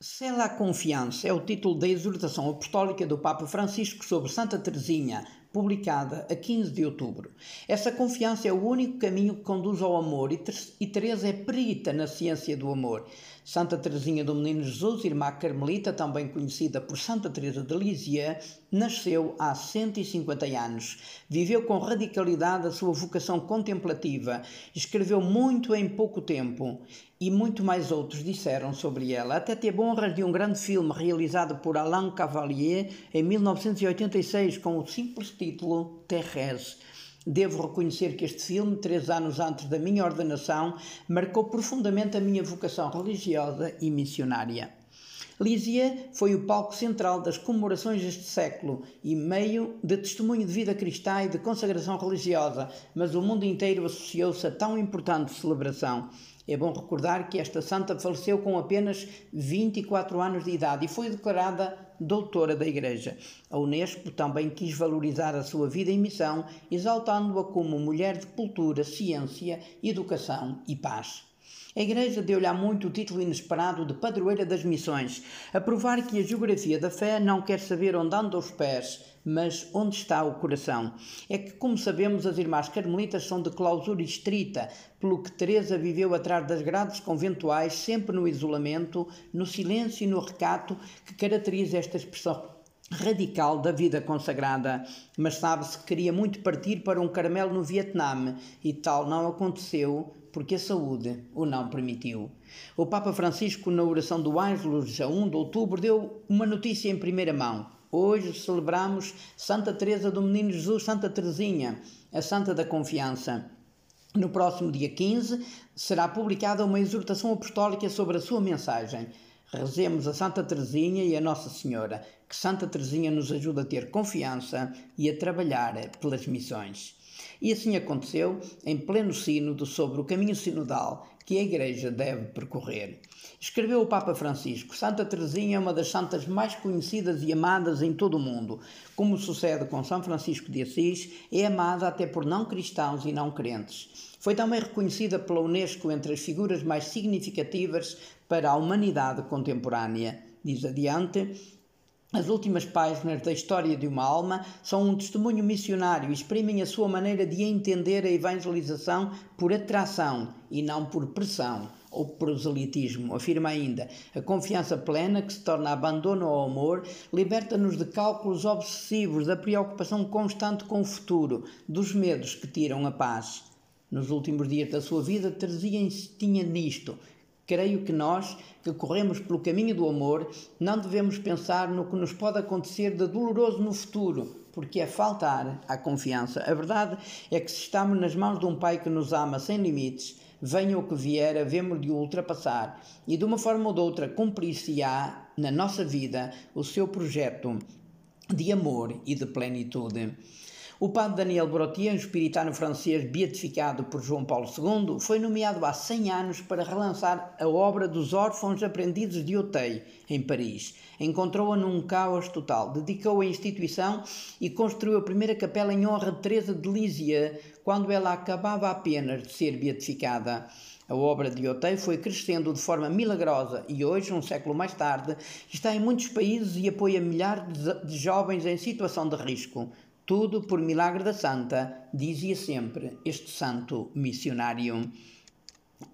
C'est la confiança é o título da exortação apostólica do Papa Francisco sobre Santa Teresinha, publicada a 15 de outubro. Essa confiança é o único caminho que conduz ao amor e Teresa é perita na ciência do amor. Santa Teresinha do Menino Jesus, irmã carmelita, também conhecida por Santa Teresa de Lisieux, nasceu há 150 anos. Viveu com radicalidade a sua vocação contemplativa, escreveu muito em pouco tempo e muito mais outros disseram sobre ela. Até teve honras de um grande filme realizado por Alain Cavalier em 1986 com o simples título Thérèse. Devo reconhecer que este filme, três anos antes da minha ordenação, marcou profundamente a minha vocação religiosa e missionária. Lisieux foi o palco central das comemorações deste século e meio de testemunho de vida cristã e de consagração religiosa, mas o mundo inteiro associou-se a tão importante celebração. É bom recordar que esta santa faleceu com apenas 24 anos de idade e foi declarada doutora da Igreja. A Unesco também quis valorizar a sua vida e missão, exaltando-a como mulher de cultura, ciência, educação e paz. A Igreja deu-lhe há muito o título inesperado de padroeira das missões, a provar que a geografia da fé não quer saber onde andam os pés, mas onde está o coração. É que, como sabemos, as irmãs carmelitas são de clausura estrita, pelo que Teresa viveu atrás das grades conventuais, sempre no isolamento, no silêncio e no recato que caracteriza esta expressão radical da vida consagrada, mas sabe-se que queria muito partir para um Carmelo no Vietnã e tal não aconteceu porque a saúde o não permitiu. O Papa Francisco, na oração do Ângelus, a 1 de outubro, deu uma notícia em primeira mão. Hoje celebramos Santa Teresa do Menino Jesus, Santa Teresinha, a Santa da Confiança. No próximo dia 15 será publicada uma exortação apostólica sobre a sua mensagem. Rezemos a Santa Teresinha e a Nossa Senhora, que Santa Teresinha nos ajude a ter confiança e a trabalhar pelas missões. E assim aconteceu em pleno sínodo sobre o caminho sinodal que a Igreja deve percorrer. Escreveu o Papa Francisco: Santa Teresinha é uma das santas mais conhecidas e amadas em todo o mundo. Como sucede com São Francisco de Assis, é amada até por não cristãos e não crentes. Foi também reconhecida pela Unesco entre as figuras mais significativas para a humanidade contemporânea. Diz adiante, as últimas páginas da história de uma alma são um testemunho missionário e exprimem a sua maneira de entender a evangelização por atração e não por pressão ou proselitismo. Afirma ainda: a confiança plena, que se torna abandono ao amor, liberta-nos de cálculos obsessivos, da preocupação constante com o futuro, dos medos que tiram a paz. Nos últimos dias da sua vida, Teresia insistia nisto Creio que nós, que corremos pelo caminho do amor, não devemos pensar no que nos pode acontecer de doloroso no futuro, porque é faltar à confiança. A verdade é que se estamos nas mãos de um Pai que nos ama sem limites, venha o que vier, havemos de o ultrapassar e de uma forma ou de outra cumprir-se-á na nossa vida o seu projeto de amor e de plenitude. O padre Daniel Brottier, um espiritano francês beatificado por João Paulo II, foi nomeado há 100 anos para relançar a obra dos órfãos aprendizes de Auteuil, em Paris. Encontrou-a num caos total, dedicou a instituição e construiu a primeira capela em honra de Teresa de Lisieux, quando ela acabava apenas de ser beatificada. A obra de Auteuil foi crescendo de forma milagrosa e hoje, um século mais tarde, está em muitos países e apoia milhares de jovens em situação de risco. Tudo por milagre da Santa, dizia sempre este santo missionário.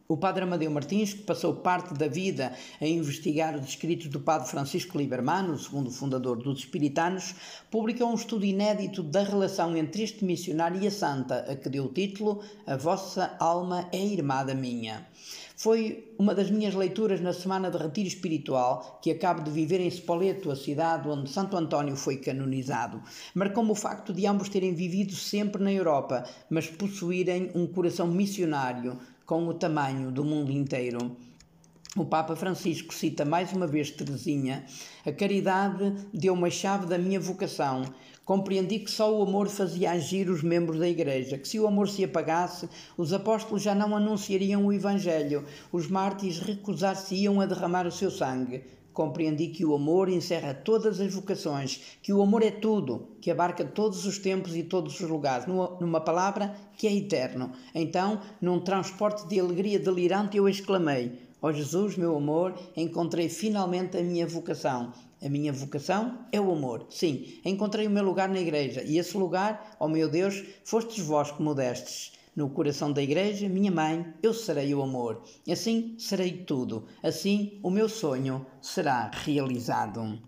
O padre Amadeu Martins, que passou parte da vida a investigar os escritos do padre Francisco Liberman, o segundo fundador dos Espiritanos, publicou um estudo inédito da relação entre este missionário e a santa, a que deu o título A Vossa Alma é Irmã da Minha. Foi uma das minhas leituras na semana de retiro espiritual que acabo de viver em Spoleto, a cidade onde Santo António foi canonizado. Marcou-me o facto de ambos terem vivido sempre na Europa, mas possuírem um coração missionário com o tamanho do mundo inteiro. O Papa Francisco cita mais uma vez Teresinha: A caridade deu-me a chave da minha vocação. Compreendi que só o amor fazia agir os membros da Igreja, que se o amor se apagasse, os apóstolos já não anunciariam o Evangelho, os mártires recusar-se-iam a derramar o seu sangue. Compreendi que o amor encerra todas as vocações, que o amor é tudo, que abarca todos os tempos e todos os lugares, numa palavra que é eterno. Então, num transporte de alegria delirante, eu exclamei: Ó oh Jesus, meu amor, encontrei finalmente a minha vocação. A minha vocação é o amor. Sim, encontrei o meu lugar na igreja, e esse lugar, ó oh meu Deus, fostes vós que mo destes. No coração da igreja, minha mãe, eu serei o amor. Assim serei tudo. Assim o meu sonho será realizado.